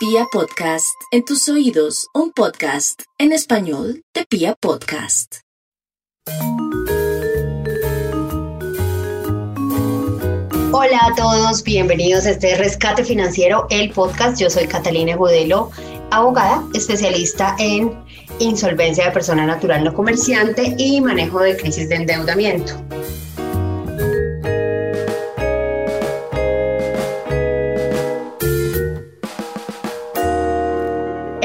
Pia Podcast, en tus oídos, un podcast en español de Pia Podcast. Hola a todos, bienvenidos a este Rescate Financiero, el podcast. Yo soy Catalina Godelo, abogada, especialista en insolvencia de persona natural no comerciante y manejo de crisis de endeudamiento.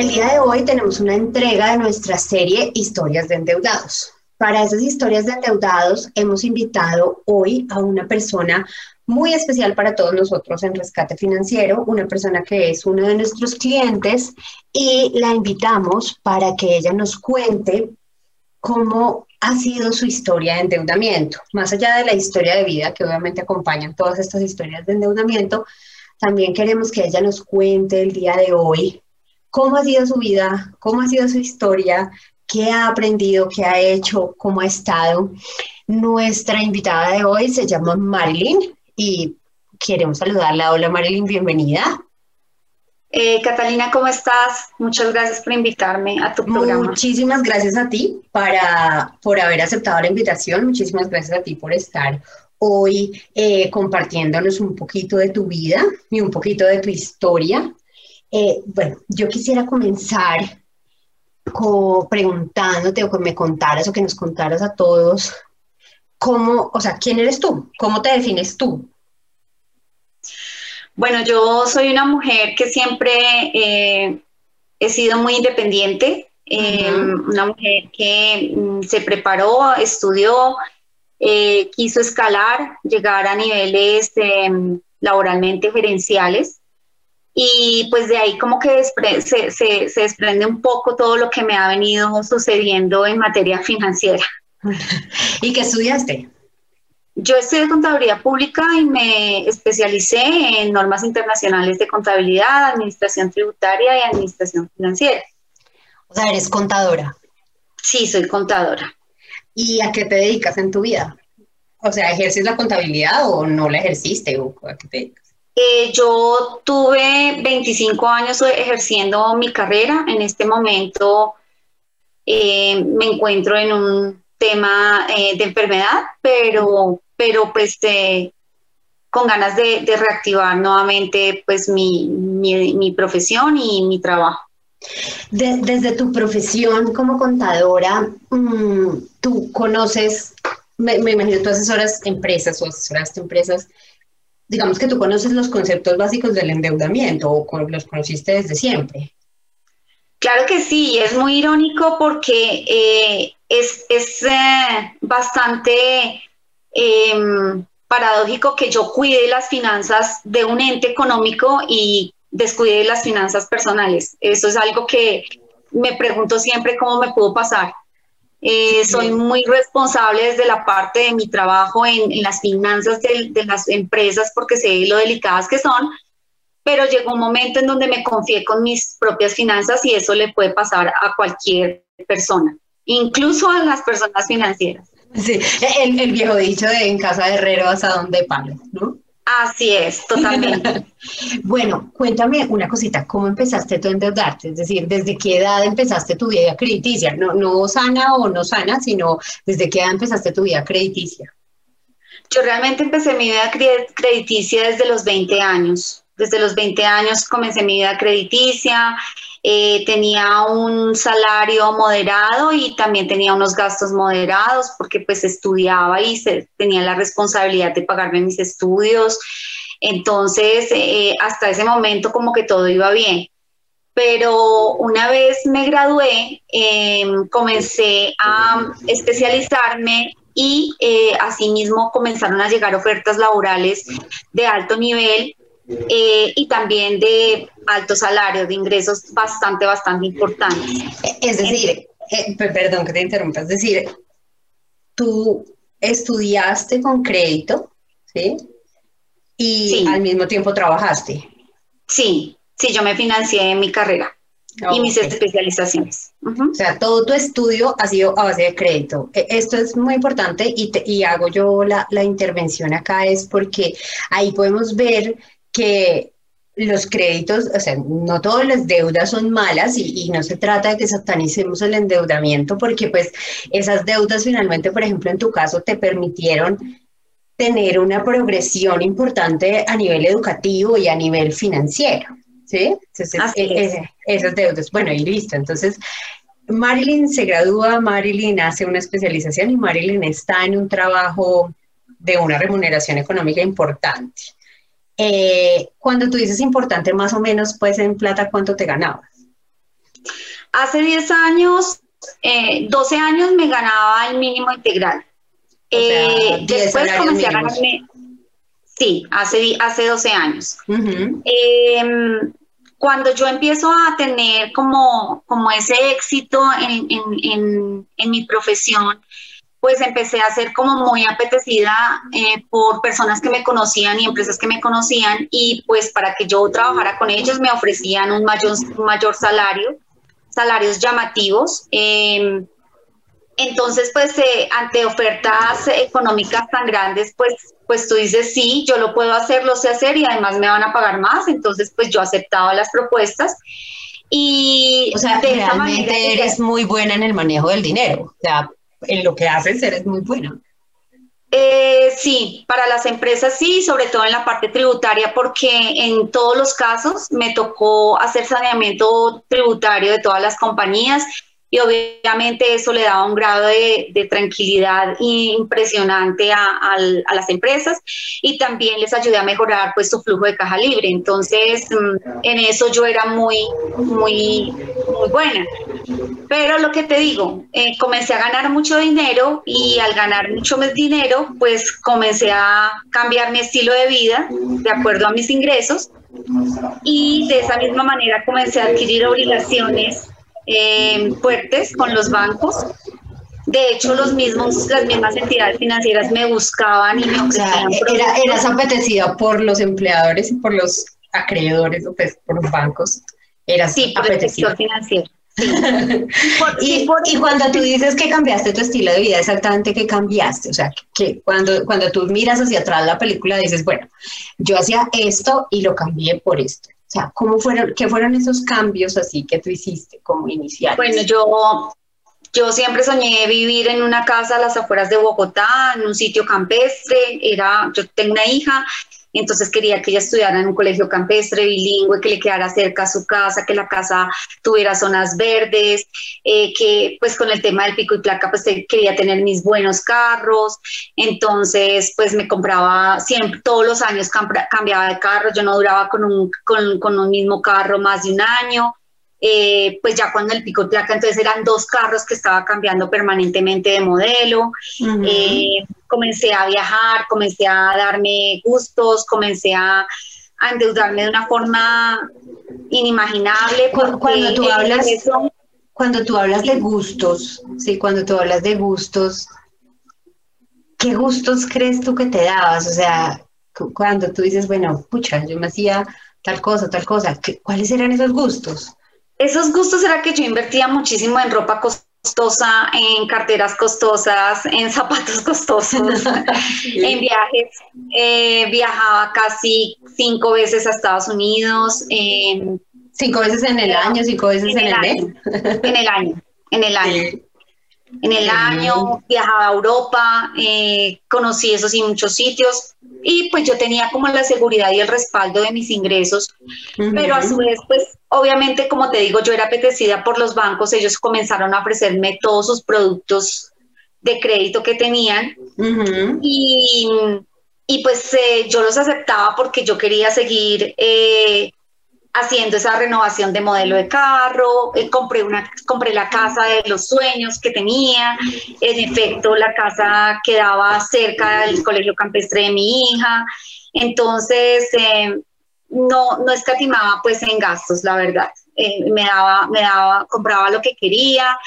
El día de hoy tenemos una entrega de nuestra serie Historias de Endeudados. Para esas historias de endeudados hemos invitado hoy a una persona muy especial para todos nosotros en Rescate Financiero, una persona que es uno de nuestros clientes y la invitamos para que ella nos cuente cómo ha sido su historia de endeudamiento. Más allá de la historia de vida que obviamente acompañan todas estas historias de endeudamiento, también queremos que ella nos cuente el día de hoy cómo ha sido su vida, cómo ha sido su historia, qué ha aprendido, qué ha hecho, cómo ha estado. Nuestra invitada de hoy se llama Marilyn y queremos saludarla. Hola Marilyn, bienvenida. Eh, Catalina, ¿cómo estás? Muchas gracias por invitarme a tu programa. Muchísimas gracias a ti para, por haber aceptado la invitación. Muchísimas gracias a ti por estar hoy eh, compartiéndonos un poquito de tu vida y un poquito de tu historia. Eh, bueno, yo quisiera comenzar preguntándote o que me contaras o que nos contaras a todos cómo, o sea, ¿quién eres tú? ¿Cómo te defines tú? Bueno, yo soy una mujer que siempre eh, he sido muy independiente, eh, una mujer que mm, se preparó, estudió, quiso escalar, llegar a niveles em, laboralmente gerenciales y pues de ahí como que se, se, se, desprende un poco todo lo que me ha venido sucediendo en materia financiera. ¿Y qué estudiaste? Yo estudié contabilidad pública y me especialicé en normas internacionales de contabilidad, administración tributaria y administración financiera. O sea, eres contadora. Sí, soy contadora. ¿Y a qué te dedicas en tu vida? O sea, ¿ejerces la contabilidad o no la ejerciste? ¿O a qué te dedicas? Eh, yo tuve 25 años ejerciendo mi carrera. En este momento eh, me encuentro en un tema eh, de enfermedad, pero, pero pues con ganas de, reactivar nuevamente pues mi, mi, profesión y mi trabajo. desde tu profesión como contadora, mm, tú conoces, me, me imagino, tú asesoras empresas o asesoraste empresas digamos que tú conoces los conceptos básicos del endeudamiento o los conociste desde siempre. Claro que sí, es muy irónico porque eh, es, eh, bastante em, paradójico que yo cuide las finanzas de un ente económico y descuide las finanzas personales. Eso es algo que me pregunto siempre cómo me pudo pasar. Eh, soy muy responsable desde la parte de mi trabajo en, las finanzas de, las empresas porque sé lo delicadas que son, pero llegó un momento en donde me confié con mis propias finanzas y eso le puede pasar a cualquier persona, incluso a las personas financieras. Sí, el, el viejo dicho de en casa de herrero hasta donde palo, ¿no? Así es, totalmente. bueno, cuéntame una cosita, ¿cómo empezaste tú a endeudarte? Es decir, ¿desde qué edad empezaste tu vida crediticia? No, no sana o no sana, sino ¿desde qué edad empezaste tu vida crediticia? Yo realmente empecé mi vida crediticia desde los 20 años. Desde los 20 años comencé mi vida crediticia, eh, tenía un salario moderado y también tenía unos gastos moderados porque pues estudiaba y se, tenía la responsabilidad de pagarme mis estudios. Entonces, eh, hasta ese momento como que todo iba bien. Pero una vez me gradué, em, comencé a especializarme y eh, asimismo comenzaron a llegar ofertas laborales de alto nivel eh, y también de alto salario, de ingresos bastante, bastante importantes. Es decir, eh, perdón que te interrumpa, es decir, tú estudiaste con crédito, ¿sí? Y al mismo tiempo trabajaste. Sí, sí, yo me financié en mi carrera y mis especializaciones. O sea, todo tu estudio ha sido a base de crédito. E, esto es muy importante y, y hago yo la, la intervención acá es porque ahí podemos ver que los créditos, o sea, no todas las deudas son malas y, no se trata de que satanicemos el endeudamiento porque pues esas deudas finalmente, por ejemplo, en tu caso te permitieron tener una progresión importante a nivel educativo y a nivel financiero, ¿sí? Entonces, eh, eh, esas deudas, bueno, y listo. Entonces, Marilyn se gradúa, Marilyn hace una especialización y Marilyn está en un trabajo de una remuneración económica importante. Eh, cuando tú dices importante, más o menos, pues en plata, ¿cuánto te ganabas? Hace 10 años, 12 años me ganaba el mínimo integral. Eh, después comencé a ganarme, sí, hace, hace 12 años. Em, cuando yo empiezo a tener como, como ese éxito en, en, en, mi profesión, pues empecé a ser como muy apetecida eh, por personas que me conocían y empresas que me conocían y pues para que yo trabajara con ellos me ofrecían un mayor, mayor salario, salarios llamativos. Eh, entonces, pues eh, ante ofertas económicas tan grandes, pues, pues tú dices, sí, yo lo puedo hacer, lo sé hacer y además me van a pagar más. Entonces, pues yo aceptaba las propuestas. Y o sea, realmente eres muy buena en el manejo del dinero. O sea, en lo que haces eres muy buena. Eh, sí, para las empresas sí, sobre todo en la parte tributaria, porque en todos los casos me tocó hacer saneamiento tributario de todas las compañías y obviamente eso le daba un grado de, tranquilidad impresionante a, las empresas y también les ayudé a mejorar pues su flujo de caja libre. Entonces, mm, en eso yo era muy, muy, muy buena. Pero lo que te digo, eh, comencé a ganar mucho dinero y al ganar mucho más dinero, pues comencé a cambiar mi estilo de vida de acuerdo a mis ingresos y de esa misma manera comencé a adquirir obligaciones eh, fuertes con los bancos. De hecho, los mismos, las mismas entidades financieras me buscaban y me ofrecían. era, eras apetecida por los empleadores y por los acreedores, o pues, por los bancos. Eras sí, por el sector financiero. y, y, cuando tú dices que cambiaste tu estilo de vida, exactamente qué cambiaste, o sea, que cuando, cuando tú miras hacia atrás la película dices, bueno, yo hacía esto y lo cambié por esto. ¿Cómo fueron, qué fueron esos cambios así que tú hiciste como iniciales? Bueno, yo, yo siempre soñé vivir en una casa a las afueras de Bogotá, en un sitio campestre. Era, yo tengo una hija entonces quería que ella estudiara en un colegio campestre, bilingüe, que le quedara cerca a su casa, que la casa tuviera zonas verdes, eh, que pues con el tema del pico y placa pues quería tener mis buenos carros, entonces pues me compraba siempre, todos los años cambiaba de carro, yo no duraba con un, con, un mismo carro más de un año. Eh, pues ya cuando el pico y placa, entonces eran dos carros que estaba cambiando permanentemente de modelo comencé a viajar, comencé a darme gustos, comencé a, endeudarme de una forma inimaginable. Cuando, tú hablas, cuando tú hablas de gustos, sí, cuando tú hablas de gustos, ¿qué gustos crees tú que te dabas? O sea, cuando tú dices, bueno, pucha, yo me hacía tal cosa, tal cosa, ¿cuáles eran esos gustos? Esos gustos era que yo invertía muchísimo en ropa costosa en carteras costosas, en zapatos costosos, en viajes. Eh, viajaba casi cinco veces a Estados Unidos. cinco veces en el año, cinco veces en, el, año. En el año, en el año. En el año viajaba a Europa, eh, conocí esos y muchos sitios y pues yo tenía como la seguridad y el respaldo de mis ingresos, pero a su vez pues obviamente como te digo yo era apetecida por los bancos, ellos comenzaron a ofrecerme todos sus productos de crédito que tenían. Y, y, pues eh, yo los aceptaba porque yo quería seguir eh, haciendo esa renovación de modelo de carro, eh, compré, una, compré la casa de los sueños que tenía, en efecto la casa quedaba cerca del colegio campestre de mi hija, entonces no, no escatimaba pues en gastos, la verdad, eh, me, daba, me daba, compraba lo que quería,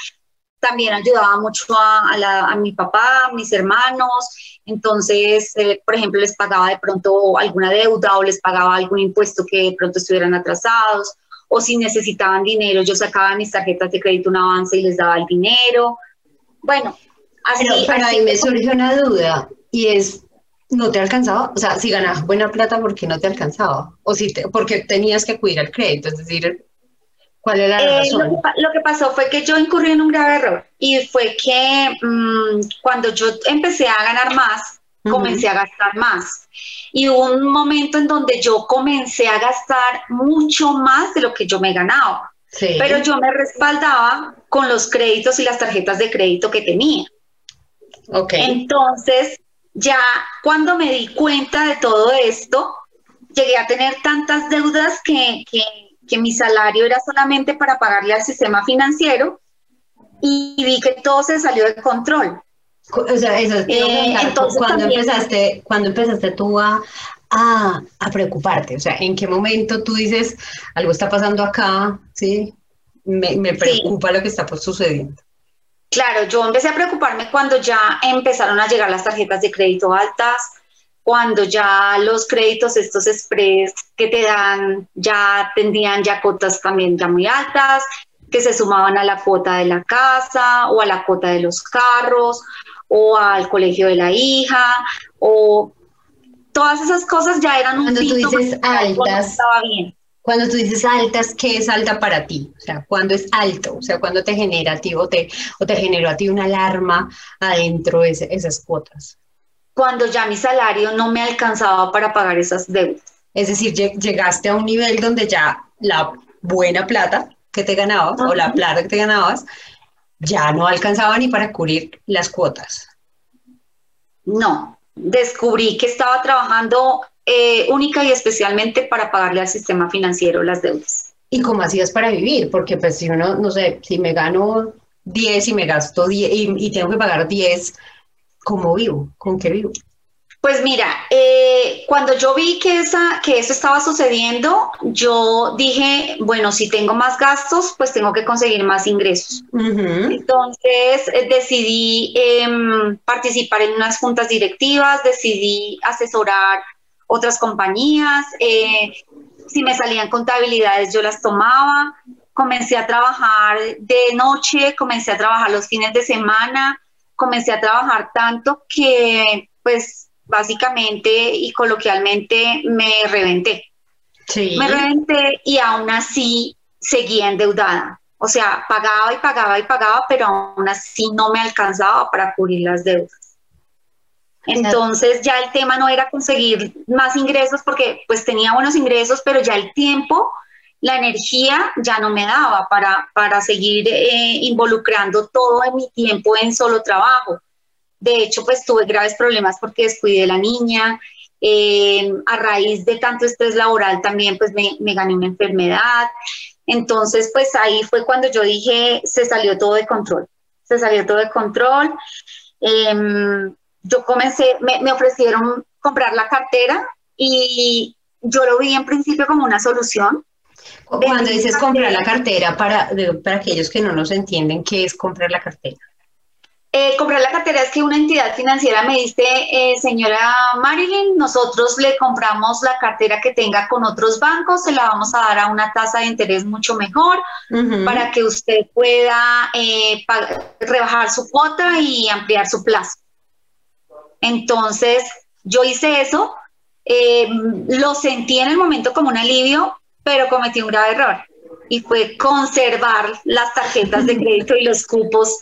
también ayudaba mucho a, a, mi papá, a mis hermanos. Entonces, eh, por ejemplo, les pagaba de pronto alguna deuda o les pagaba algún impuesto que de pronto estuvieran atrasados. O si necesitaban dinero, yo sacaba mis tarjetas de crédito un avance y les daba el dinero. Bueno, así. Pero, ahí me surge una duda y es, no te alcanzaba, o sea, si ganabas buena plata, ¿por qué no te alcanzaba? O si te, porque tenías que acudir al crédito, es decir, ¿cuál era la eh, razón? Lo que, pasó fue que yo incurrí en un grave error y fue que mm, cuando yo empecé a ganar más, comencé a gastar más. Y hubo un momento en donde yo comencé a gastar mucho más de lo que yo me ganaba. Pero yo me respaldaba con los créditos y las tarjetas de crédito que tenía. Okay. Entonces, ya cuando me di cuenta de todo esto, llegué a tener tantas deudas que, que, mi salario era solamente para pagarle al sistema financiero y vi que todo se salió de control. O sea, eso, eh, entonces cuando empezaste, cuando empezaste tú a, a, preocuparte, o sea, ¿en qué momento tú dices algo está pasando acá, sí? Me, me preocupa lo que está sucediendo. Claro, yo empecé a preocuparme cuando ya empezaron a llegar las tarjetas de crédito altas, cuando ya los créditos estos express que te dan ya tendían ya cotas también ya muy altas, que se sumaban a la cuota de la casa o a la cuota de los carros o al colegio de la hija o todas esas cosas ya eran un Cuando tú dices altas, estaba bien. Cuando tú dices altas, ¿qué es alta para ti? O sea, ¿cuándo es alto? O sea, ¿cuándo te genera a ti o te, o te generó a ti una alarma adentro de esas cuotas? Cuando ya mi salario no me alcanzaba para pagar esas deudas. Es decir, llegaste a un nivel donde ya la buena plata que te ganabas o la plata que te ganabas ya no alcanzaba ni para cubrir las cuotas. No, descubrí que estaba trabajando eh, única y especialmente para pagarle al sistema financiero las deudas. ¿Y cómo hacías para vivir? Porque pues si uno, no sé, si me gano 10 y me gasto 10 y, tengo que pagar 10, ¿cómo vivo? ¿Con qué vivo? Pues mira, eh, cuando yo vi que, esa, que eso estaba sucediendo, yo dije, bueno, si tengo más gastos, pues tengo que conseguir más ingresos. Entonces eh, decidí em, participar en unas juntas directivas, decidí asesorar otras compañías, eh, si me salían contabilidades yo las tomaba, comencé a trabajar de noche, comencé a trabajar los fines de semana, comencé a trabajar tanto que pues básicamente y coloquialmente me reventé. Sí. Me reventé y aún así seguía endeudada. O sea, pagaba y pagaba y pagaba, pero aún así no me alcanzaba para cubrir las deudas. Entonces ya el tema no era conseguir más ingresos porque pues tenía buenos ingresos, pero ya el tiempo, la energía ya no me daba para, para seguir eh, involucrando todo en mi tiempo en solo trabajo. De hecho, pues tuve graves problemas porque descuidé a la niña. Eh, a raíz de tanto estrés laboral también pues me, me, gané una enfermedad. Entonces, pues ahí fue cuando yo dije, se salió todo de control. Se salió todo de control. Em, yo comencé, me, me, ofrecieron comprar la cartera y yo lo vi en principio como una solución. Cuando dices comprar la cartera, para, para aquellos que no nos entienden, ¿qué es comprar la cartera? Eh, comprar la cartera es que una entidad financiera me dice, eh, señora Marilyn, nosotros le compramos la cartera que tenga con otros bancos, se la vamos a dar a una tasa de interés mucho mejor para que usted pueda eh, rebajar su cuota y ampliar su plazo. Entonces, yo hice eso, lo sentí en el momento como un alivio, pero cometí un grave error y fue conservar las tarjetas de crédito y los cupos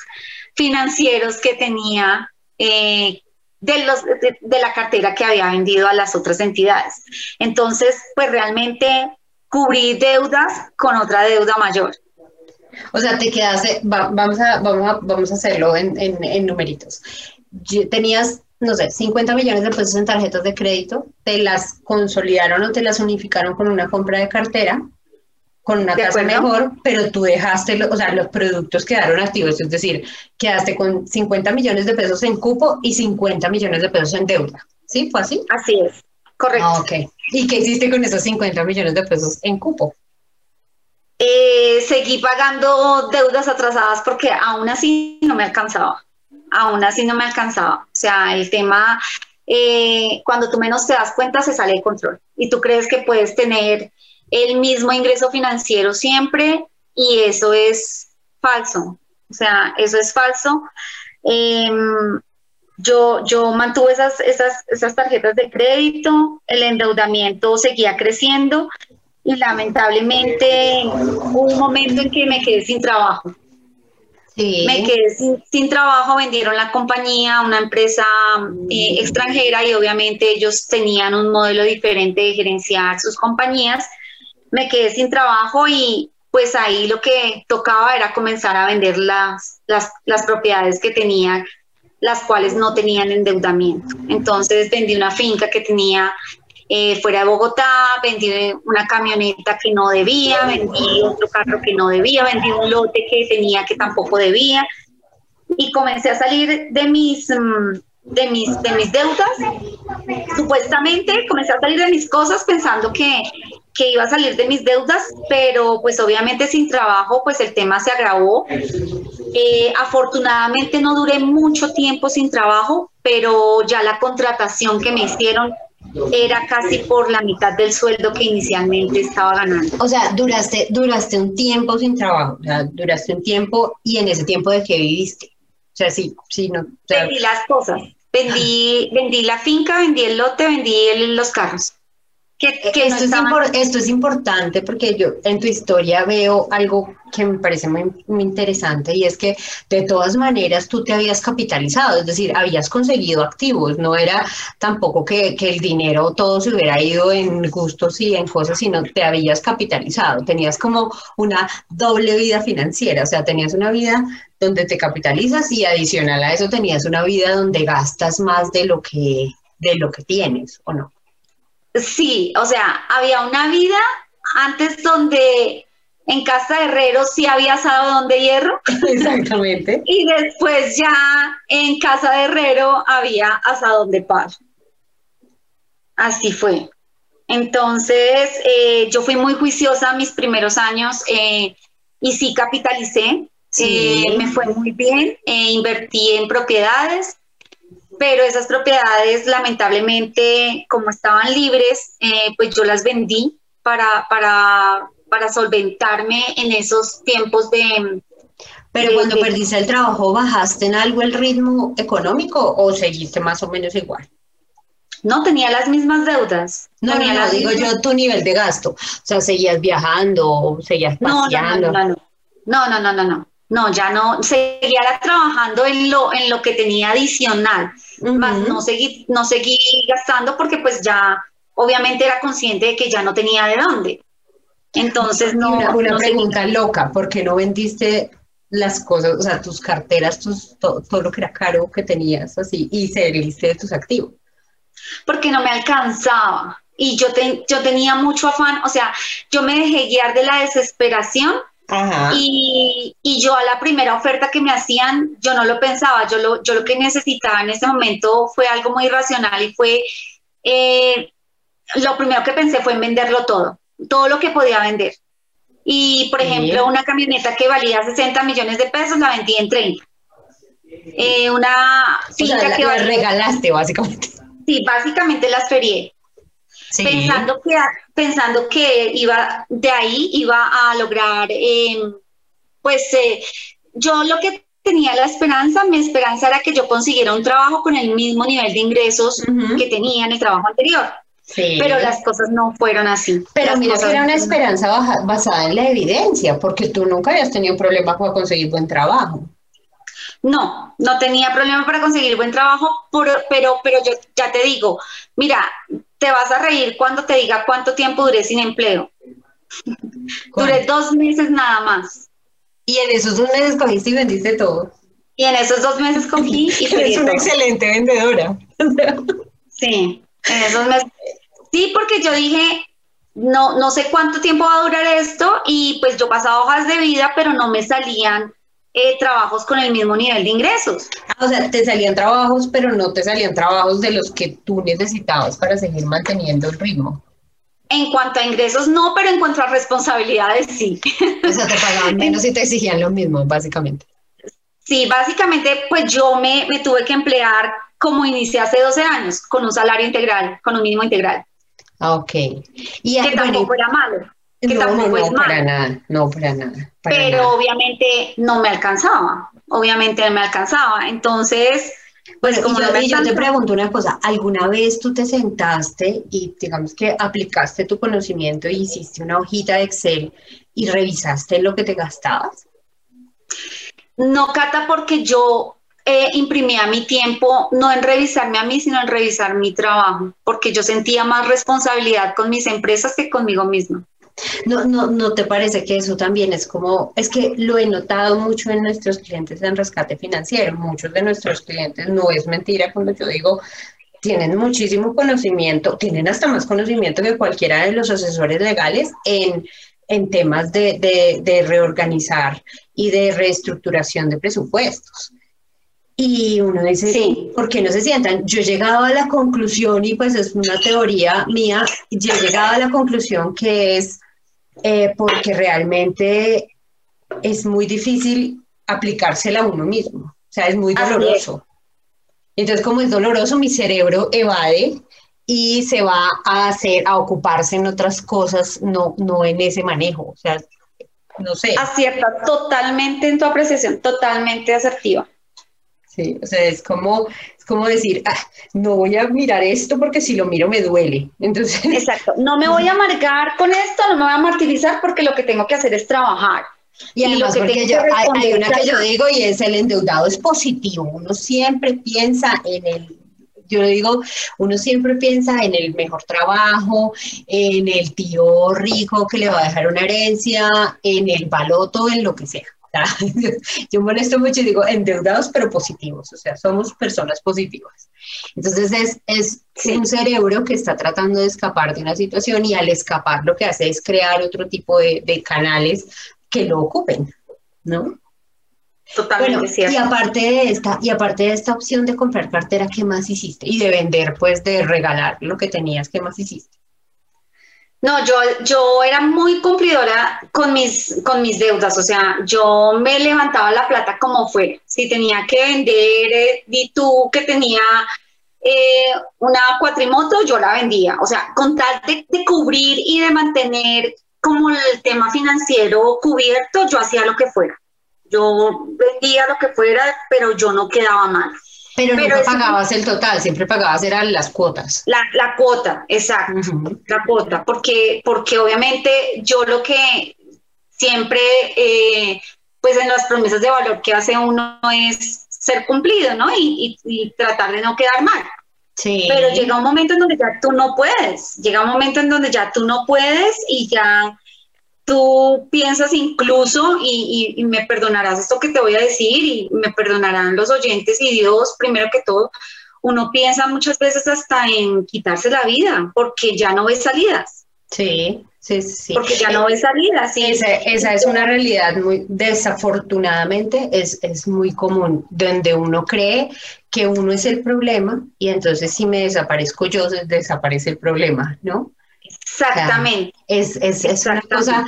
financieros que tenía eh, de, la cartera que había vendido a las otras entidades. Entonces, pues realmente cubrí deudas con otra deuda mayor. O sea, te quedaste, vamos, a, vamos, a, vamos a hacerlo en, en, numeritos. Tenías, no sé, 50 millones de pesos en tarjetas de crédito, te las consolidaron o te las unificaron con una compra de cartera con una tasa mejor, pero tú dejaste, o sea, los productos quedaron activos, es decir, quedaste con 50 millones de pesos en cupo y 50 millones de pesos en deuda. ¿Sí? ¿Fue así? Así es, correcto. Ah, ok. ¿Y qué hiciste con esos 50 millones de pesos en cupo? Eh, seguí pagando deudas atrasadas porque aún así no me alcanzaba. Aún así no me alcanzaba. O sea, el tema, eh, cuando tú menos te das cuenta, se sale de control. Y tú crees que puedes tener el mismo ingreso financiero siempre y eso es falso. O sea, eso es falso. Em, yo, yo mantuve esas, esas, esas tarjetas de crédito, el endeudamiento seguía creciendo y lamentablemente hubo un momento en que me quedé sin trabajo. Me quedé sin, trabajo, vendieron la compañía a una empresa eh, extranjera y obviamente ellos tenían un modelo diferente de gerenciar sus compañías. Me quedé sin trabajo y pues ahí lo que tocaba era comenzar a vender las, las, las propiedades que tenía, las cuales no tenían endeudamiento. Entonces vendí una finca que tenía eh, fuera de Bogotá, vendí una camioneta que no debía, vendí otro carro que no debía, vendí un lote que tenía que tampoco debía y comencé a salir de mis, mm, de mis, de mis deudas. Supuestamente comencé a salir de mis cosas pensando que, que iba a salir de mis deudas, pero pues obviamente sin trabajo pues el tema se agravó. Eh, afortunadamente no duré mucho tiempo sin trabajo, pero ya la contratación que me hicieron era casi por la mitad del sueldo que inicialmente estaba ganando. O sea, duraste, duraste un tiempo sin trabajo, o sea, duraste un tiempo y en ese tiempo de qué viviste. O sea, sí, sí, no. vendí las cosas, vendí, vendí la finca, vendí el lote, vendí los carros. Que, esto, es esto, es importante porque yo en tu historia veo algo que me parece muy, muy, interesante y es que de todas maneras tú te habías capitalizado, es decir, habías conseguido activos, no era tampoco que, que el dinero todo se hubiera ido en gustos y en cosas, sino te habías capitalizado, tenías como una doble vida financiera, o sea, tenías una vida donde te capitalizas y adicional a eso tenías una vida donde gastas más de lo que, de lo que tienes, ¿o no? Sí, o sea, había una vida antes donde en casa de herrero sí había asado donde hierro. Exactamente. y después ya en casa de herrero había asado de palo. Así fue. Entonces, eh, yo fui muy juiciosa mis primeros años eh, y sí capitalicé. Eh, me fue muy bien. invertí en propiedades pero esas propiedades lamentablemente, como estaban libres, eh, pues yo las vendí para, para, para solventarme en esos tiempos de... Pero cuando perdiste el trabajo, ¿bajaste en algo el ritmo económico o seguiste más o menos igual? No, tenía las mismas deudas. No, no, no, digo yo tu nivel de gasto. O sea, seguías viajando, seguías paseando. no, no, no, no, no, no, no. No, ya no, seguía trabajando en lo, en lo que tenía adicional, más no seguí, no seguí gastando porque pues ya obviamente era consciente de que ya no tenía de dónde. Entonces no. Una, una pregunta loca, ¿por qué no vendiste las cosas, o sea, tus carteras, tus, todo, lo que era caro que tenías así y se de tus activos? Porque no me alcanzaba y yo, yo tenía mucho afán, o sea, yo me dejé guiar de la desesperación y, y, yo a la primera oferta que me hacían, yo no lo pensaba, yo lo, yo lo que necesitaba en ese momento fue algo muy racional y fue, eh, lo primero que pensé fue en venderlo todo, todo lo que podía vender. Y, por ejemplo, una camioneta que valía 60 millones de pesos la vendí en 30. Eh, una finca que... La regalaste, básicamente. Sí, básicamente las ferié pensando, que, pensando que iba de ahí iba a lograr, em, pues eh, yo lo que tenía la esperanza, mi esperanza era que yo consiguiera un trabajo con el mismo nivel de ingresos que tenía en el trabajo anterior. Pero las cosas no fueron así. Pero mira que era una esperanza basada en la evidencia, porque tú nunca habías tenido problemas para conseguir buen trabajo. No, no tenía problema para conseguir buen trabajo, pero, pero, pero yo ya te digo, mira, te vas a reír cuando te diga cuánto tiempo duré sin empleo. Duré dos meses nada más. Y en esos dos meses cogiste y vendiste todo. Y en esos dos meses cogí y Eres una excelente vendedora. sí, en esos meses. Sí, porque yo dije, no, no sé cuánto tiempo va a durar esto y pues yo pasaba hojas de vida, pero no me salían eh, trabajos con el mismo nivel de ingresos. Ah, o sea, te salían trabajos, pero no te salían trabajos de los que tú necesitabas para seguir manteniendo el ritmo. En cuanto a ingresos, no, pero en cuanto a responsabilidades, sí. O sea, te pagaban menos y te exigían lo mismo, básicamente. Sí, básicamente, pues yo me, me tuve que emplear como inicié hace 12 años, con un salario integral, con un mínimo integral. Ah, ok. Y, que tampoco era malo que no, tampoco no, para nada, no, para nada. pero obviamente no me alcanzaba, obviamente no me alcanzaba. Entonces, Pues como y yo, te pregunto una cosa, ¿alguna vez tú te sentaste y digamos que aplicaste tu conocimiento y hiciste una hojita de Excel y revisaste lo que te gastabas? No, Cata, porque yo eh, imprimía mi tiempo no en revisarme a mí, sino en revisar mi trabajo, porque yo sentía más responsabilidad con mis empresas que conmigo misma. No, no, ¿No te parece que eso también es como, es que lo he notado mucho en nuestros clientes en rescate financiero, muchos de nuestros clientes, no es mentira cuando yo digo, tienen muchísimo conocimiento, tienen hasta más conocimiento que cualquiera de los asesores legales en, en temas de, de, de reorganizar y de reestructuración de presupuestos. Y uno dice, sí. ¿por qué no se sientan? Yo he llegado a la conclusión, y pues es una teoría mía, yo he llegado a la conclusión que es eh, porque realmente es muy difícil aplicársela a uno mismo. O sea, es muy doloroso. Entonces, como es doloroso, mi cerebro evade y se va a hacer, a ocuparse en otras cosas, no, no en ese manejo. O sea, no sé. Acierta totalmente en tu apreciación, totalmente asertiva. Sí, o sea, es como, como decir, ah, no voy a mirar esto porque si lo miro me duele. Entonces... Exacto, no me voy a amargar con esto, no me voy a martirizar porque lo que tengo que hacer es trabajar. Y, además porque yo, hay, una que yo digo y es el endeudado es positivo. Uno siempre piensa en el, yo digo, uno siempre piensa en el mejor trabajo, en el tío rico que le va a dejar una herencia, en el baloto, en lo que sea. Yo molesto mucho y digo endeudados pero positivos, o sea, somos personas positivas. Entonces es, es un cerebro que está tratando de escapar de una situación y al escapar lo que hace es crear otro tipo de, de canales que lo ocupen, ¿no? Totalmente cierto. Y aparte de esta, y aparte de esta opción de comprar cartera, ¿qué más hiciste? Y de vender, pues de regalar lo que tenías, ¿qué más hiciste? No, yo, yo era muy cumplidora con mis, con mis deudas, o sea, yo me levantaba la plata como fuera. Si tenía que vender, eh, di tú que tenía eh, una cuatrimoto, yo la vendía. O sea, con tal de, de, cubrir y de mantener como el tema financiero cubierto, yo hacía lo que fuera. Yo vendía lo que fuera, pero yo no quedaba mal. Pero, nunca pagabas el total, siempre pagabas eran las cuotas. La, la cuota, exacto, la cuota, porque, porque obviamente yo lo que siempre, eh, pues en las promesas de valor que hace uno es ser cumplido, ¿no? Y, y, tratar de no quedar mal. Sí. Pero llega un momento en donde ya tú no puedes, llega un momento en donde ya tú no puedes y ya tú piensas incluso, y, me perdonarás esto que te voy a decir, y me perdonarán los oyentes y Dios, primero que todo, uno piensa muchas veces hasta en quitarse la vida, porque ya no ves salidas. Sí, sí, sí. Porque ya no ves salidas. Sí. Esa, esa, es una realidad muy, desafortunadamente, es, es muy común, donde uno cree que uno es el problema y entonces si me desaparezco yo, desaparece el problema, ¿no? Exactamente. es, es, es una cosa,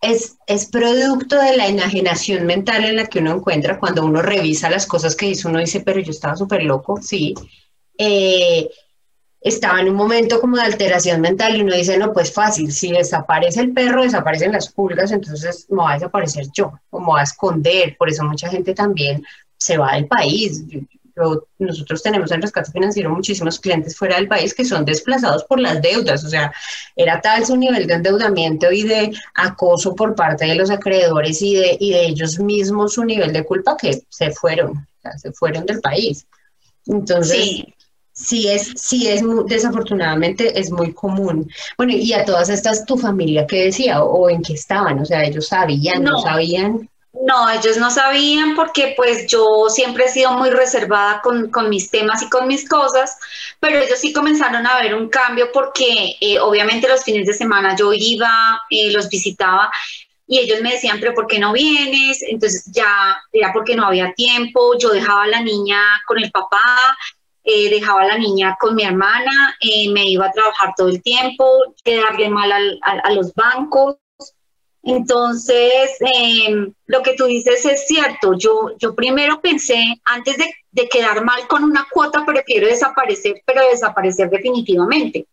es, es, producto de la enajenación mental en la que uno encuentra cuando uno revisa las cosas que hizo, uno dice, pero yo estaba súper loco, sí. Eh, estaba en un momento como de alteración mental y uno dice, no, pues fácil, si desaparece el perro, desaparecen las pulgas, entonces me va a desaparecer yo, o me va a esconder, por eso mucha gente también se va del país nosotros tenemos en rescate financiero muchísimos clientes fuera del país que son desplazados por las deudas, o sea, era tal su nivel de endeudamiento y de acoso por parte de los acreedores y de, y de ellos mismos su nivel de culpa que se fueron, se fueron del país. Entonces, sí. es, sí es, desafortunadamente es muy común. Bueno, y a todas estas, tu familia, ¿qué decía? ¿O, en qué estaban? O sea, ellos sabían, no sabían. No, ellos no sabían porque pues yo siempre he sido muy reservada con, mis temas y con mis cosas, pero ellos sí comenzaron a ver un cambio porque eh, obviamente los fines de semana yo iba, eh, los visitaba y ellos me decían, pero ¿por qué no vienes? Entonces ya era porque no había tiempo, yo dejaba a la niña con el papá, eh, dejaba a la niña con mi hermana, me iba a trabajar todo el tiempo, quedarle mal a los bancos entonces, em, lo que tú dices es cierto. Yo, yo primero pensé, antes de, quedar mal con una cuota, prefiero desaparecer, pero desaparecer definitivamente.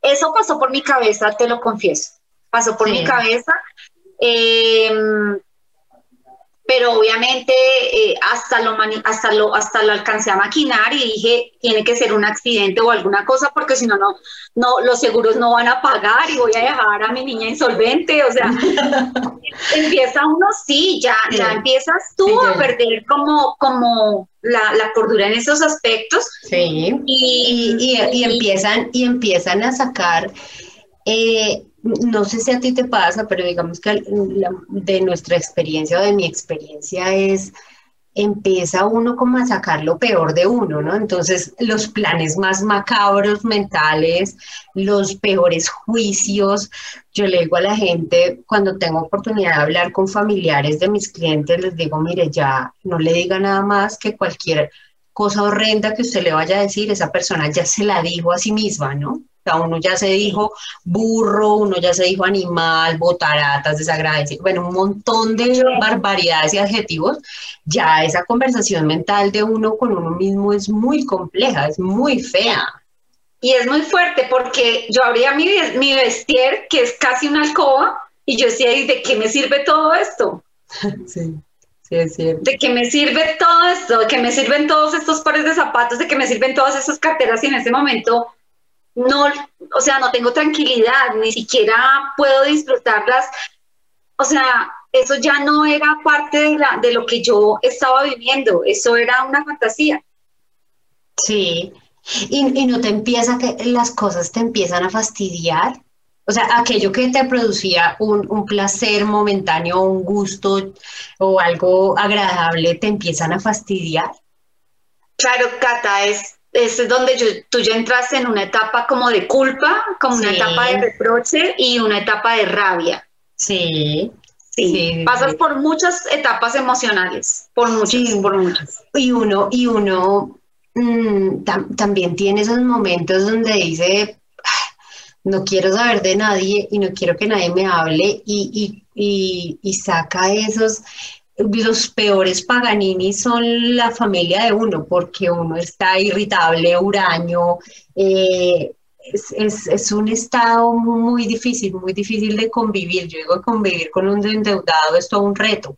Eso pasó por mi cabeza, te lo confieso. Pasó por mi cabeza. Em, pero obviamente eh, hasta, lo hasta, lo, hasta lo alcancé a maquinar y dije, tiene que ser un accidente o alguna cosa, porque si no, no, los seguros no van a pagar y voy a dejar a mi niña insolvente, o sea, empieza uno, sí, ya, ya empiezas tú a perder como, como la, la, cordura en esos aspectos. Sí, y, y, empiezan, y empiezan a sacar... Eh, no sé si a ti te pasa, pero digamos que de nuestra experiencia o de mi experiencia es, empieza uno como a sacar lo peor de uno, ¿no? Entonces, los planes más macabros mentales, los peores juicios, yo le digo a la gente, cuando tengo oportunidad de hablar con familiares de mis clientes, les digo, mire, ya no le diga nada más que cualquier cosa horrenda que usted le vaya a decir, esa persona ya se la dijo a sí misma, ¿no? Uno ya se dijo burro, uno ya se dijo animal, botaratas, desagradecido, bueno, un montón de barbaridades y adjetivos. Ya esa conversación mental de uno con uno mismo es muy compleja, es muy fea. Y es muy fuerte porque yo abría mi, mi vestier, que es casi una alcoba, y yo decía, ¿y de qué me sirve todo esto? sí. Sí, es cierto. ¿De qué me sirve todo esto? ¿De qué me sirven todos estos pares de zapatos? ¿De qué me sirven todas esas carteras? Y en ese momento no, o sea, no tengo tranquilidad, ni siquiera puedo disfrutarlas. O sea, eso ya no era parte de, la, de lo que yo estaba viviendo, eso era una fantasía. Sí, y, y no te empieza que las cosas te empiezan a fastidiar. O sea, aquello que te producía un, un, placer momentáneo, un gusto o algo agradable, te empiezan a fastidiar. Claro, Cata, es, es donde yo, tú ya entras en una etapa como de culpa, como una etapa de reproche y una etapa de rabia. Sí. Sí, pasas por muchas etapas emocionales, por muchas, por muchas. Y uno, y uno mm, también tiene esos momentos donde dice, no quiero saber de nadie y no quiero que nadie me hable y, y, y saca esos, los peores Paganini son la familia de uno, porque uno está irritable, huraño, eh, es, un estado muy difícil, muy difícil de convivir. Yo digo, convivir con un endeudado es todo un reto,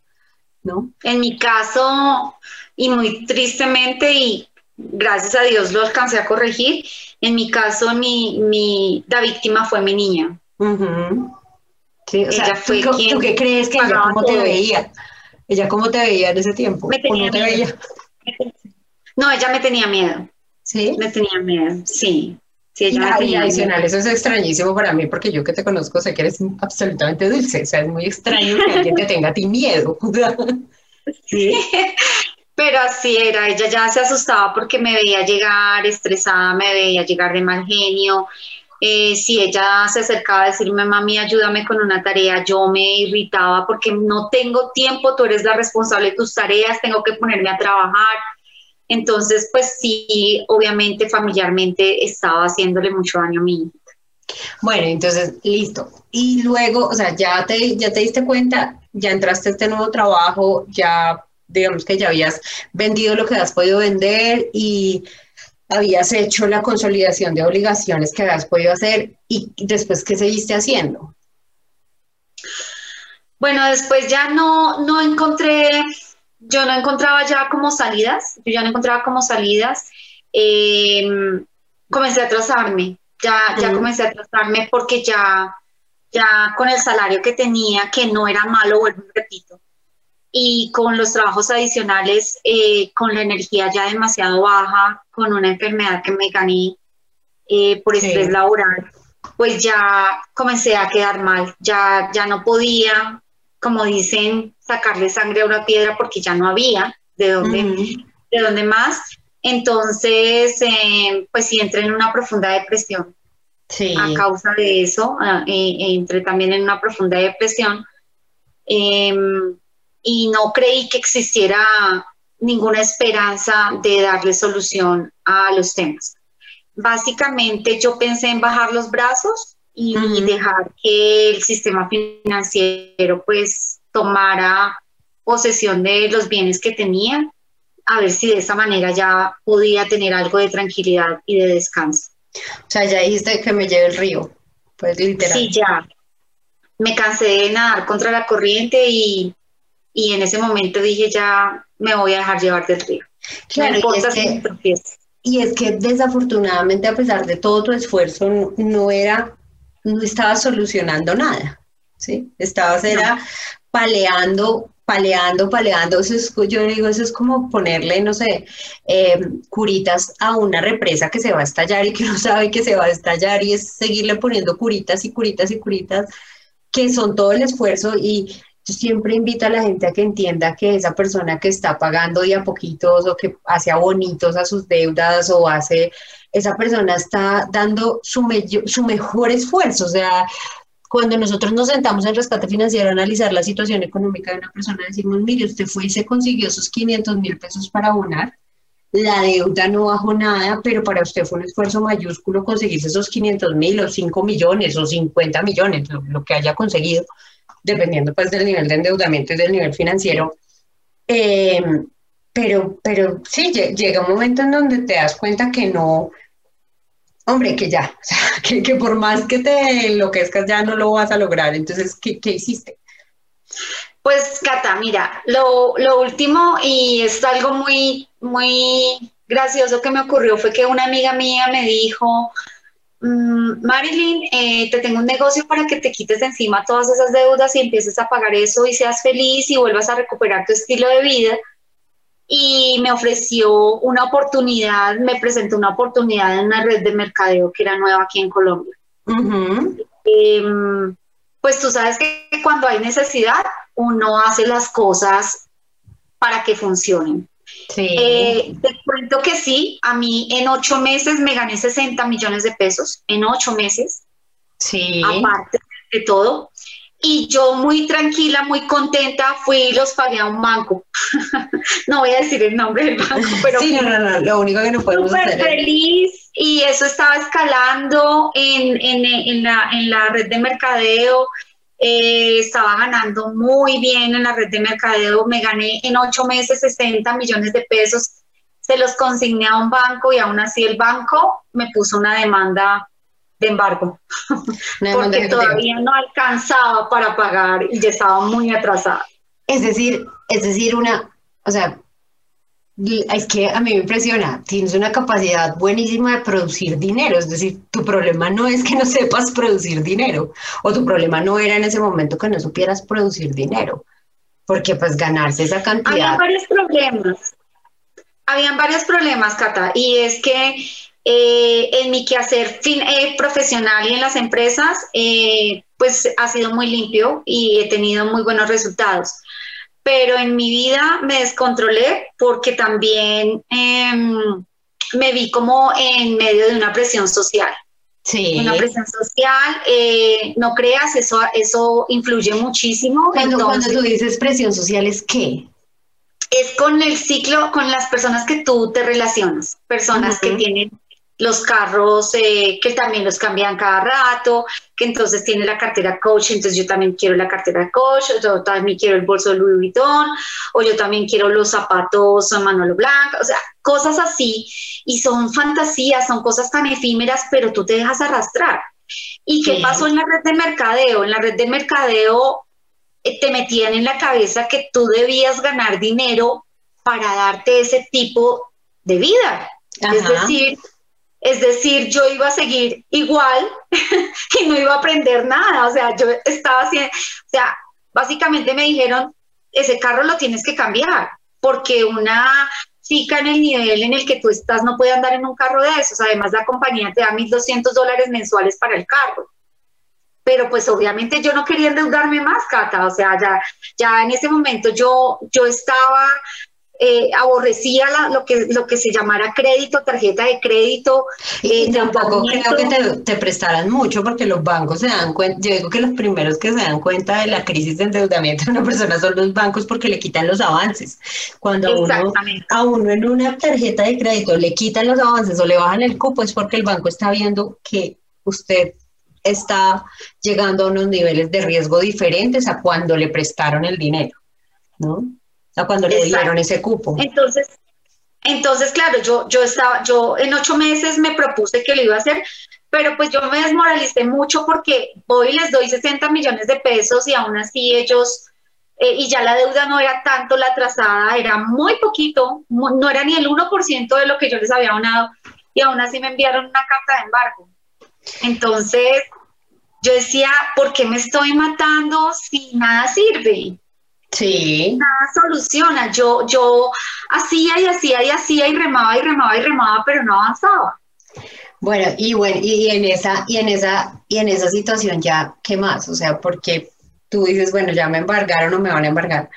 ¿no? En mi caso, y muy tristemente, y gracias a Dios lo alcancé a corregir, en mi caso, mi, la víctima fue mi niña. Sí, o sea, fue ¿tú, quien qué crees que ella cómo te veía? ¿Ella cómo te veía en ese tiempo? Me tenía no miedo. No, ella me tenía miedo. ¿Sí? Me tenía miedo, sí. Sí, ella me tenía adicional, eso es extrañísimo para mí porque yo que te conozco sé que eres absolutamente dulce, o sea, es muy extraño que alguien te tenga a ti miedo. sí. Pero así era, ella ya se asustaba porque me veía llegar estresada, me veía llegar de mal genio, eh, si ella se acercaba a decirme, mami, ayúdame con una tarea, yo me irritaba porque no tengo tiempo, tú eres la responsable de tus tareas, tengo que ponerme a trabajar. Entonces, pues sí, obviamente familiarmente estaba haciéndole mucho daño a mí. Bueno, entonces, listo. Y luego, o sea, ya te, ya te diste cuenta, ya entraste a este nuevo trabajo, ya digamos que ya habías vendido lo que has podido vender y habías hecho la consolidación de obligaciones que habías podido hacer y después, ¿qué seguiste haciendo? Bueno, después ya no, no encontré, yo no encontraba ya como salidas, yo ya no encontraba como salidas. Em, comencé a trazarme, ya, ya comencé a trazarme porque ya, ya con el salario que tenía, que no era malo, vuelvo repito, y con los trabajos adicionales, eh, con la energía ya demasiado baja, con una enfermedad que me gané eh, por estrés laboral, pues ya comencé a quedar mal, ya, ya no podía, como dicen, sacarle sangre a una piedra porque ya no había de dónde, de dónde más. Entonces, eh, pues sí, entré en una profunda depresión. Sí. A causa de eso, entré también en una profunda depresión. Y no creí que existiera ninguna esperanza de darle solución a los temas. Básicamente yo pensé en bajar los brazos y, dejar que el sistema financiero pues tomara posesión de los bienes que tenía, a ver si de esa manera ya podía tener algo de tranquilidad y de descanso. O sea, ya dijiste que me lleve el río, pues literal. Sí, ya. Me cansé de nadar contra la corriente y y en ese momento dije ya me voy a dejar llevar del río. Claro, y, es que, y es que desafortunadamente a pesar de todo tu esfuerzo no, era, no estabas solucionando nada, ¿sí? Estabas era paleando paleando, paleando, eso es, yo digo, eso es como ponerle, no sé, em, curitas a una represa que se va a estallar y que no sabe que se va a estallar y es seguirle poniendo curitas y curitas y curitas, que son todo el esfuerzo y siempre invito a la gente a que entienda que esa persona que está pagando de a poquitos o que hace abonitos a sus deudas o hace, esa persona está dando su, su mejor esfuerzo, o sea, cuando nosotros nos sentamos en rescate financiero a analizar la situación económica de una persona, decimos, mire, usted fue y se consiguió esos 500 mil pesos para abonar, la deuda no bajó nada, pero para usted fue un esfuerzo mayúsculo conseguirse esos 500 mil o 5 millones o 50 millones, lo, que haya conseguido, dependiendo pues del nivel de endeudamiento y del nivel financiero. Eh, pero, pero sí, llega un momento en donde te das cuenta que no, hombre, que ya, que, por más que te enloquezcas ya no lo vas a lograr. Entonces, ¿qué, hiciste? Pues, Cata, mira, lo, último, y es algo muy, muy gracioso que me ocurrió, fue que una amiga mía me dijo, mm, Marilyn, eh, te tengo un negocio para que te quites de encima todas esas deudas y empieces a pagar eso y seas feliz y vuelvas a recuperar tu estilo de vida y me ofreció una oportunidad, me presentó una oportunidad en una red de mercadeo que era nueva aquí en Colombia. Em, pues tú sabes que cuando hay necesidad, uno hace las cosas para que funcionen. Eh, te cuento que sí, a mí en ocho meses me gané 60 millones de pesos, en ocho meses. Sí. Aparte de todo. Y yo muy tranquila, muy contenta, fui y los pagué a un banco. no voy a decir el nombre del banco, pero... Sí, no, no, lo único que no podemos hacer feliz y eso estaba escalando en, en, en, la, en la red de mercadeo. Eh, estaba ganando muy bien en la red de mercadeo. Me gané en ocho meses 60 millones de pesos. Se los consigné a un banco y aún así el banco me puso una demanda de embargo, porque todavía no alcanzaba para pagar y ya estaba muy atrasada. Es decir, es decir, una, o sea, es que a mí me impresiona, tienes una capacidad buenísima de producir dinero, es decir, tu problema no es que no sepas producir dinero, o tu problema no era en ese momento que no supieras producir dinero, porque pues ganarse esa cantidad... Había varios problemas, habían varios problemas, Cata, y es que eh, en mi quehacer eh, profesional y en las empresas, eh, pues ha sido muy limpio y he tenido muy buenos resultados. Pero en mi vida me descontrolé porque también em, me vi como en medio de una presión social. Sí. Una presión social, no creas, eso, eso influye muchísimo. Cuando, cuando tú dices presión social, ¿es qué? Es con el ciclo, con las personas que tú te relacionas, personas que tienen los carros eh, que también los cambian cada rato, que entonces tiene la cartera coach, entonces yo también quiero la cartera coach, yo también quiero el bolso de Louis Vuitton, o yo también quiero los zapatos Manolo Blanco, o sea, cosas así, y son fantasías, son cosas tan efímeras, pero tú te dejas arrastrar. ¿Y qué pasó en la red de mercadeo? En la red de mercadeo eh, te metían en la cabeza que tú debías ganar dinero para darte ese tipo de vida. Es decir, es decir, yo iba a seguir igual y no iba a aprender nada. O sea, yo estaba haciendo, o sea, básicamente me dijeron, ese carro lo tienes que cambiar, porque una chica en el nivel en el que tú estás no puede andar en un carro de esos. Además, la compañía te da 1.200 dólares mensuales para el carro. Pero pues obviamente yo no quería endeudarme más, Cata. O sea, ya, ya en ese momento yo, yo estaba eh, aborrecía lo, que, lo que se llamara crédito, tarjeta de crédito. y eh, tampoco creo que te, te, prestaran mucho porque los bancos se dan cuenta, yo digo que los primeros que se dan cuenta de la crisis de endeudamiento de una persona son los bancos porque le quitan los avances. Cuando a uno, a uno en una tarjeta de crédito le quitan los avances o le bajan el cupo es porque el banco está viendo que usted está llegando a unos niveles de riesgo diferentes a cuando le prestaron el dinero, ¿no? Cuando le dieron ese cupo. Entonces, entonces, claro, yo, yo estaba, yo en ocho meses me propuse que lo iba a hacer, pero pues yo me desmoralicé mucho porque voy y les doy 60 millones de pesos y aún así ellos eh, y ya la deuda no era tanto la trazada, era muy poquito, no era ni el 1% de lo que yo les había donado y aún así me enviaron una carta de embargo. Entonces, yo decía, ¿por qué me estoy matando si nada sirve? Sí. Nada soluciona. Yo, yo hacía y hacía y hacía y remaba y remaba y remaba, pero no avanzaba. Bueno, y bueno, y en esa, y en esa, y en esa situación ya, ¿qué más? O sea, porque tú dices, bueno, ya me embargaron o me van a embargar.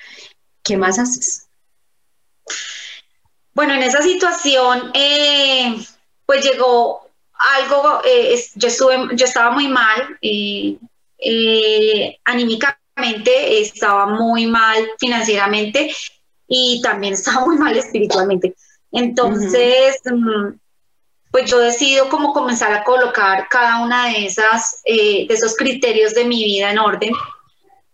¿Qué más haces? Bueno, en esa situación, eh, pues llegó algo, eh, yo, estuve, yo estaba muy mal, eh, anímicamente, estaba muy mal financieramente y también estaba muy mal espiritualmente. Entonces, mm, pues yo decido como comenzar a colocar cada una de esas, de esos criterios de mi vida en orden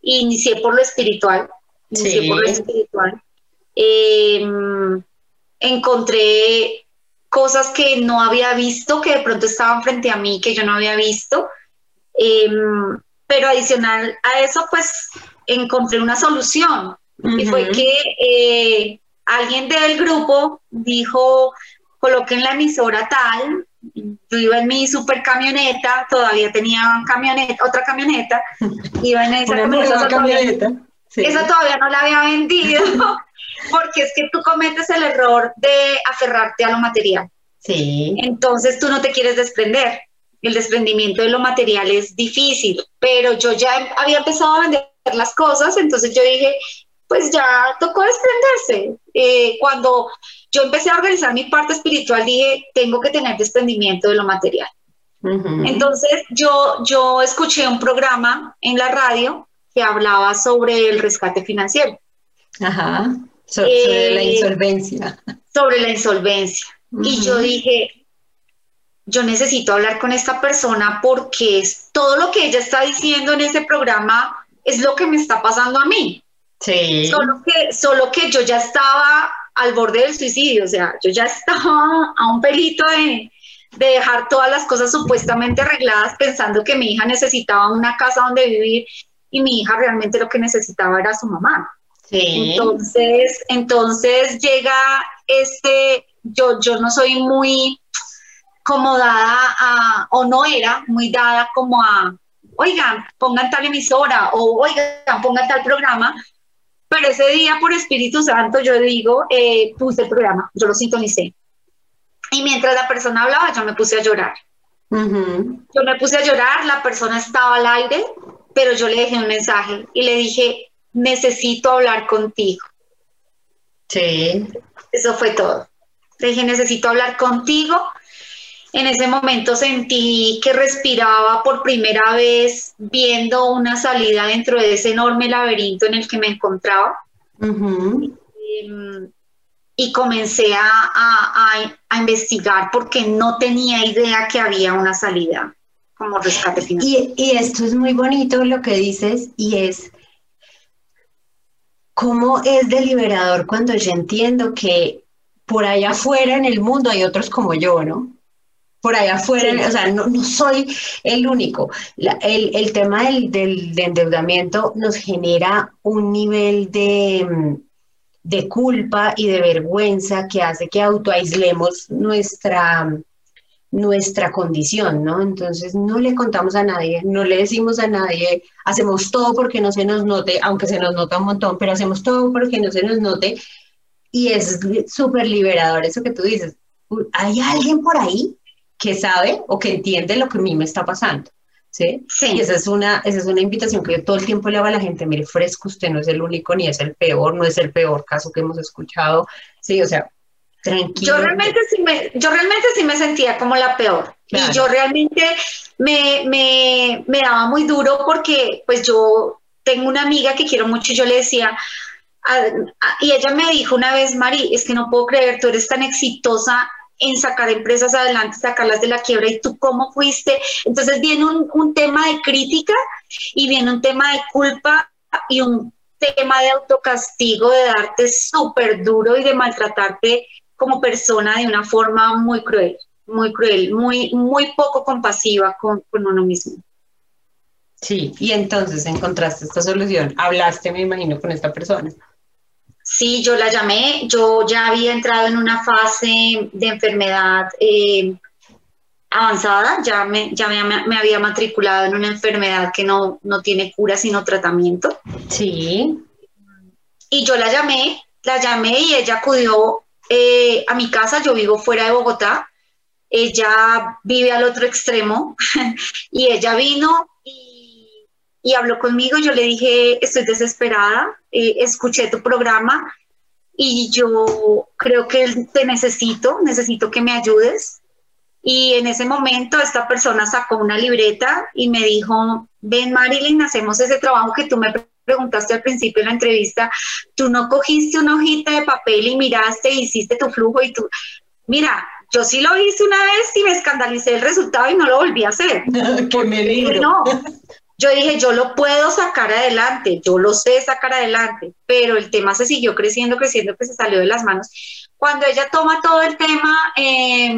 inicié por lo espiritual. Inicié por lo espiritual. Em, encontré cosas que no había visto, que de pronto estaban frente a mí, que yo no había visto. Em, pero adicional a eso, pues encontré una solución. Y fue que eh, alguien del grupo dijo, coloquen la emisora tal, yo iba en mi super camioneta, todavía tenía camioneta, otra camioneta, iba en esa, camioneta. Esa todavía no la había vendido, porque es que tú cometes el error de aferrarte a lo material. Sí. Entonces tú no te quieres desprender. El desprendimiento de lo material es difícil, pero yo ya había empezado a vender las cosas, entonces yo dije, pues ya tocó desprenderse. Eh, cuando yo empecé a organizar mi parte espiritual, dije, tengo que tener desprendimiento de lo material. Entonces yo, yo escuché un programa en la radio que hablaba sobre el rescate financiero. Ajá, sobre la eh, insolvencia. Sobre la insolvencia. Y yo dije, yo necesito hablar con esta persona porque es, todo lo que ella está diciendo en ese programa es lo que me está pasando a mí. Sí. Solo que, solo que yo ya estaba al borde del suicidio, o sea, yo ya estaba a un pelito de, dejar todas las cosas supuestamente arregladas pensando que mi hija necesitaba una casa donde vivir y mi hija realmente lo que necesitaba era su mamá. Sí. Entonces, entonces llega este, yo, yo no soy muy como dada a, o no era muy dada como a, oigan, pongan tal emisora o oigan, pongan tal programa, pero ese día, por Espíritu Santo, yo digo, eh, puse el programa, yo lo sintonicé. Y mientras la persona hablaba, yo me puse a llorar. Yo me puse a llorar, la persona estaba al aire, pero yo le dejé un mensaje y le dije, necesito hablar contigo. Sí. Eso fue todo. Le dije, necesito hablar contigo en ese momento sentí que respiraba por primera vez viendo una salida dentro de ese enorme laberinto en el que me encontraba. Em, y comencé a, investigar porque no tenía idea que había una salida como rescate Y, y esto es muy bonito lo que dices y es cómo es deliberador cuando yo entiendo que por allá afuera en el mundo hay otros como yo, ¿no? Por allá afuera, o sea, no, soy el único. el, tema del, endeudamiento nos genera un nivel de, de, culpa y de vergüenza que hace que autoaislemos nuestra, nuestra condición, ¿no? Entonces no le contamos a nadie, no le decimos a nadie, hacemos todo porque no se nos note, aunque se nos nota un montón, pero hacemos todo porque no se nos note y es súper liberador eso que tú dices. ¿Hay alguien por ahí que sabe o que entiende lo que a mí me está pasando. ¿Sí? sí. Y esa es, una, esa es una invitación que yo todo el tiempo le hago a la gente, mire, fresco, usted no es el único ni es el peor, no es el peor caso que hemos escuchado, sí, o sea, tranquilo. Yo realmente sí me, yo realmente sí me sentía como la peor y yo realmente me, me, me daba muy duro porque pues yo tengo una amiga que quiero mucho y yo le decía, y ella me dijo una vez, Mari, es que no puedo creer, tú eres tan exitosa en sacar empresas adelante, sacarlas de la quiebra y tú cómo fuiste. Entonces viene un, tema de crítica y viene un tema de culpa y un tema de autocastigo, de darte súper duro y de maltratarte como persona de una forma muy cruel, muy cruel, muy, muy poco compasiva con, uno mismo. Sí, y entonces encontraste esta solución. Hablaste, me imagino, con esta persona. Sí, yo la llamé. Yo ya había entrado en una fase de enfermedad eh, avanzada, ya, me, ya me, había matriculado en una enfermedad que no, no tiene cura sino tratamiento. Sí. Y yo la llamé, la llamé y ella acudió eh, a mi casa, yo vivo fuera de Bogotá, ella vive al otro extremo y ella vino y, habló conmigo, yo le dije, estoy desesperada, eh, escuché tu programa y yo creo que te necesito, necesito que me ayudes. Y en ese momento esta persona sacó una libreta y me dijo, ven Marilyn, hacemos ese trabajo que tú me preguntaste al principio de la entrevista, tú no cogiste una hojita de papel y miraste hiciste tu flujo y tú, mira, yo sí lo hice una vez y me escandalicé el resultado y no lo volví a hacer. que me libro. No, yo dije, yo lo puedo sacar adelante, yo lo sé sacar adelante, pero el tema se siguió creciendo, creciendo, que se salió de las manos. Cuando ella toma todo el tema, eh,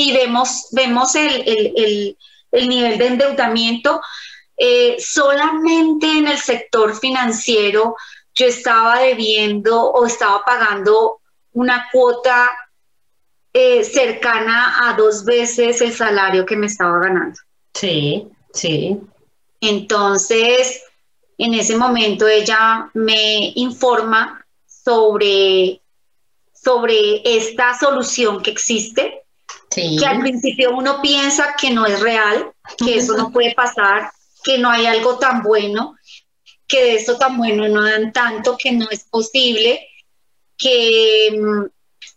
y vemos, vemos el, nivel de endeudamiento. Eh, solamente en el sector financiero yo estaba debiendo o estaba pagando una cuota eh, cercana a dos veces el salario que me estaba ganando. Sí, sí. Entonces, en ese momento ella me informa sobre, sobre esta solución que existe que al principio uno piensa que no es real, que eso no puede pasar, que no hay algo tan bueno, que de eso tan bueno no dan tanto, que no es posible, que,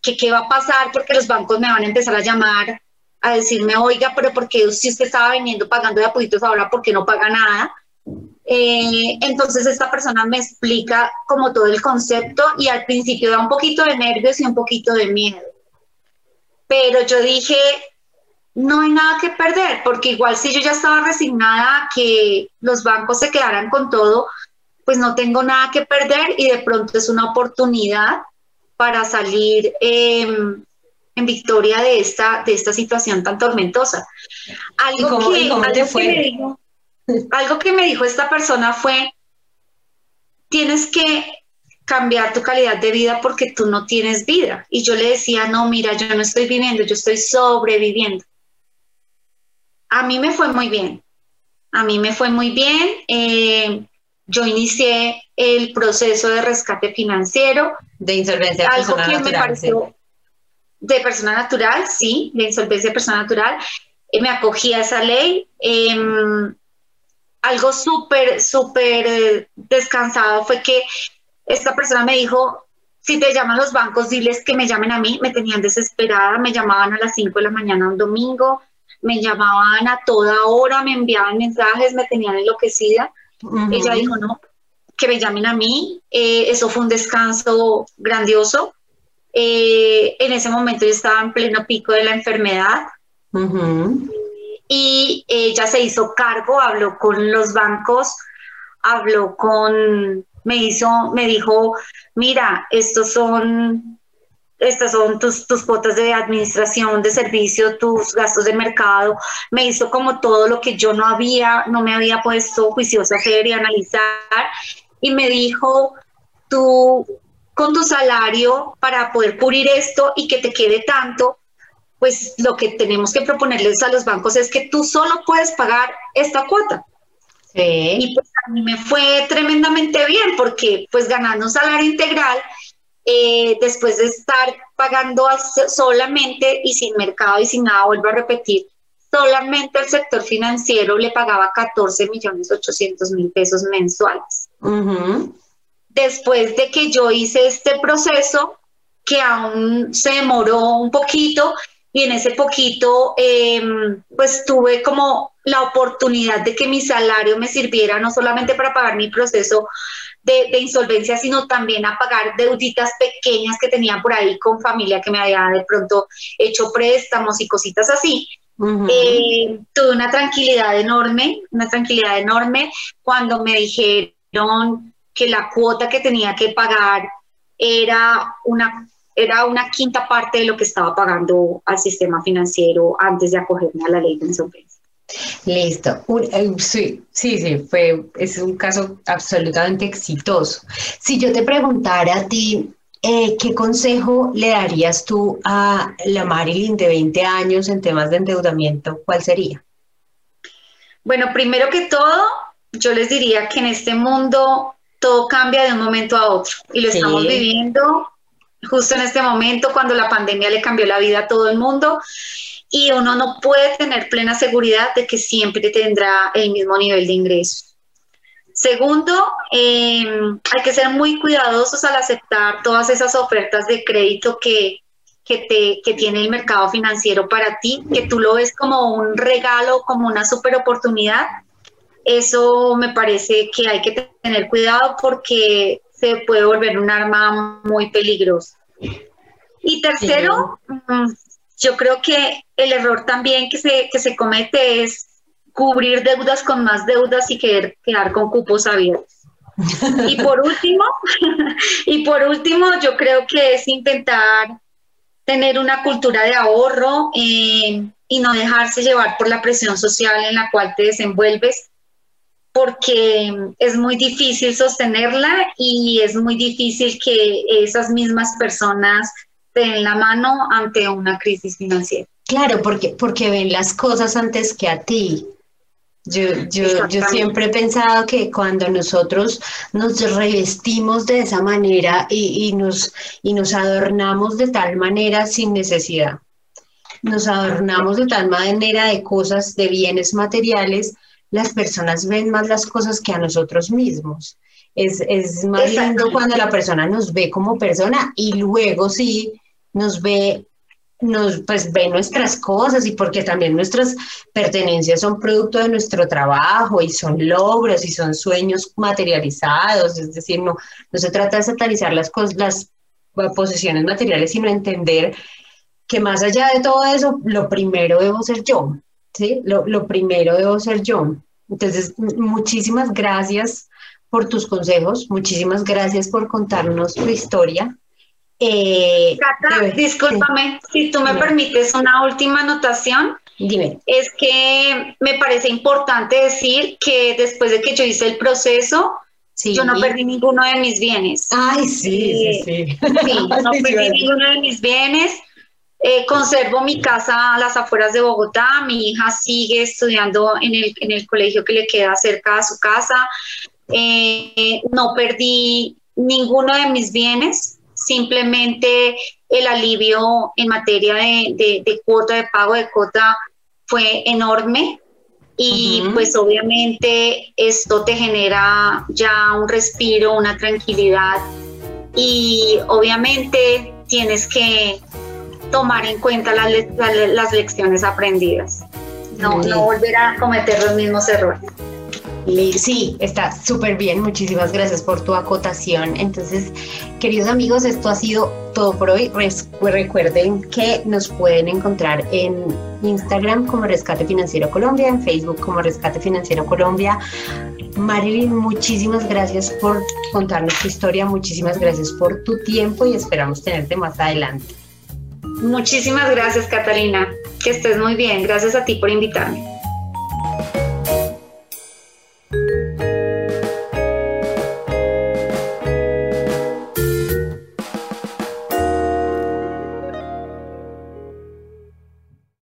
que qué va a pasar porque los bancos me van a empezar a llamar a decirme, oiga, pero porque si usted estaba viniendo pagando de apoyitos ahora, ¿por qué no paga nada? Eh, entonces esta persona me explica como todo el concepto y al principio da un poquito de nervios y un poquito de miedo pero yo dije, no hay nada que perder, porque igual si yo ya estaba resignada a que los bancos se quedaran con todo, pues no tengo nada que perder y de pronto es una oportunidad para salir em, en victoria de esta, de esta situación tan tormentosa. Algo, que, me dijo, algo que me dijo esta persona fue, tienes que cambiar tu calidad de vida porque tú no tienes vida. Y yo le decía, no, mira, yo no estoy viviendo, yo estoy sobreviviendo. A mí me fue muy bien, a mí me fue muy bien. Eh, yo inicié el proceso de rescate financiero. De insolvencia algo que me pareció de persona natural, sí, de insolvencia de persona natural. Eh, me acogí a esa ley. Em, algo súper, súper eh, descansado fue que esta persona me dijo, si te llaman los bancos, diles que me llamen a mí. Me tenían desesperada, me llamaban a las 5 de la mañana un domingo, me llamaban a toda hora, me enviaban mensajes, me tenían enloquecida. Ella dijo, no, que me llamen a mí. Eh, eso fue un descanso grandioso. Eh, en ese momento yo estaba en pleno pico de la enfermedad. Y ella se hizo cargo, habló con los bancos, habló con me hizo, me dijo, mira, estos son, estas son tus, tus cuotas de administración, de servicio, tus gastos de mercado. Me hizo como todo lo que yo no había, no me había puesto juicioso a hacer y analizar. Y me dijo, tú con tu salario para poder cubrir esto y que te quede tanto, pues lo que tenemos que proponerles a los bancos es que tú solo puedes pagar esta cuota. Y pues a mí me fue tremendamente bien porque pues ganando un salario integral, eh, después de estar pagando solamente y sin mercado y sin nada, vuelvo a repetir, solamente el sector financiero le pagaba 14 millones 800 mil pesos mensuales. Después de que yo hice este proceso, que aún se demoró un poquito, y en ese poquito, em, pues tuve como la oportunidad de que mi salario me sirviera no solamente para pagar mi proceso de, insolvencia, sino también a pagar deuditas pequeñas que tenía por ahí con familia que me había de pronto hecho préstamos y cositas así. Eh, tuve una tranquilidad enorme, una tranquilidad enorme cuando me dijeron que la cuota que tenía que pagar era una, era una quinta parte de lo que estaba pagando al sistema financiero antes de acogerme a la ley de insolvencia. Listo. Eh, sí, sí, sí, fue, es un caso absolutamente exitoso. Si yo te preguntara a ti, eh, ¿qué consejo le darías tú a la Marilyn de 20 años en temas de endeudamiento? ¿Cuál sería? Bueno, primero que todo, yo les diría que en este mundo todo cambia de un momento a otro y lo estamos viviendo justo en este momento cuando la pandemia le cambió la vida a todo el mundo y uno no puede tener plena seguridad de que siempre tendrá el mismo nivel de ingreso. Segundo, em, hay que ser muy cuidadosos al aceptar todas esas ofertas de crédito que, que, te, que tiene el mercado financiero para ti, que tú lo ves como un regalo, como una super oportunidad. Eso me parece que hay que tener cuidado porque se puede volver un arma muy peligrosa. Y tercero, mm, yo creo que el error también que se, que se comete es cubrir deudas con más deudas y querer quedar con cupos abiertos. Y por último, y por último, yo creo que es intentar tener una cultura de ahorro eh, y no dejarse llevar por la presión social en la cual te desenvuelves, porque es muy difícil sostenerla y es muy difícil que esas mismas personas den la mano ante una crisis financiera. Claro, porque, porque ven las cosas antes que a ti. Yo, yo, yo siempre he pensado que cuando nosotros nos revestimos de esa manera y, y, nos, y nos adornamos de tal manera sin necesidad, nos adornamos de tal manera de cosas, de bienes materiales, las personas ven más las cosas que a nosotros mismos. Es, es más lindo cuando la persona nos ve como persona y luego sí nos ve nos pues ve nuestras cosas y porque también nuestras pertenencias son producto de nuestro trabajo y son logros y son sueños materializados, es decir, no, no se trata de satanizar las, las posesiones materiales, sino entender que más allá de todo eso, lo primero debo ser yo, ¿sí? Lo, lo primero debo ser yo. Entonces, muchísimas gracias por tus consejos, muchísimas gracias por contarnos tu historia. Eh, Cata, discúlpame, si tú me permites una última anotación. Dime. Es que me parece importante decir que después de que yo hice el proceso, yo no perdí ninguno de mis bienes. Ay, sí, sí, eh, sí. Sí, no perdí ninguno de mis bienes. Eh, conservo mi casa a las afueras de Bogotá. Mi hija sigue estudiando en el, en el colegio que le queda cerca de su casa. no perdí ninguno de mis bienes simplemente el alivio en materia de, cuota, de pago de cuota, fue enorme. Y pues obviamente esto te genera ya un respiro, una tranquilidad y obviamente tienes que tomar en cuenta las, las lecciones aprendidas, no, no volver a cometer los mismos errores. Sí, está súper bien. Muchísimas gracias por tu acotación. Entonces, queridos amigos, esto ha sido todo por hoy. Recuerden que nos pueden encontrar en Instagram como Rescate Financiero Colombia, en Facebook como Rescate Financiero Colombia. Marilyn, muchísimas gracias por contarnos tu historia, muchísimas gracias por tu tiempo y esperamos tenerte más adelante. Muchísimas gracias, Catalina. Que estés muy bien. Gracias a ti por invitarme.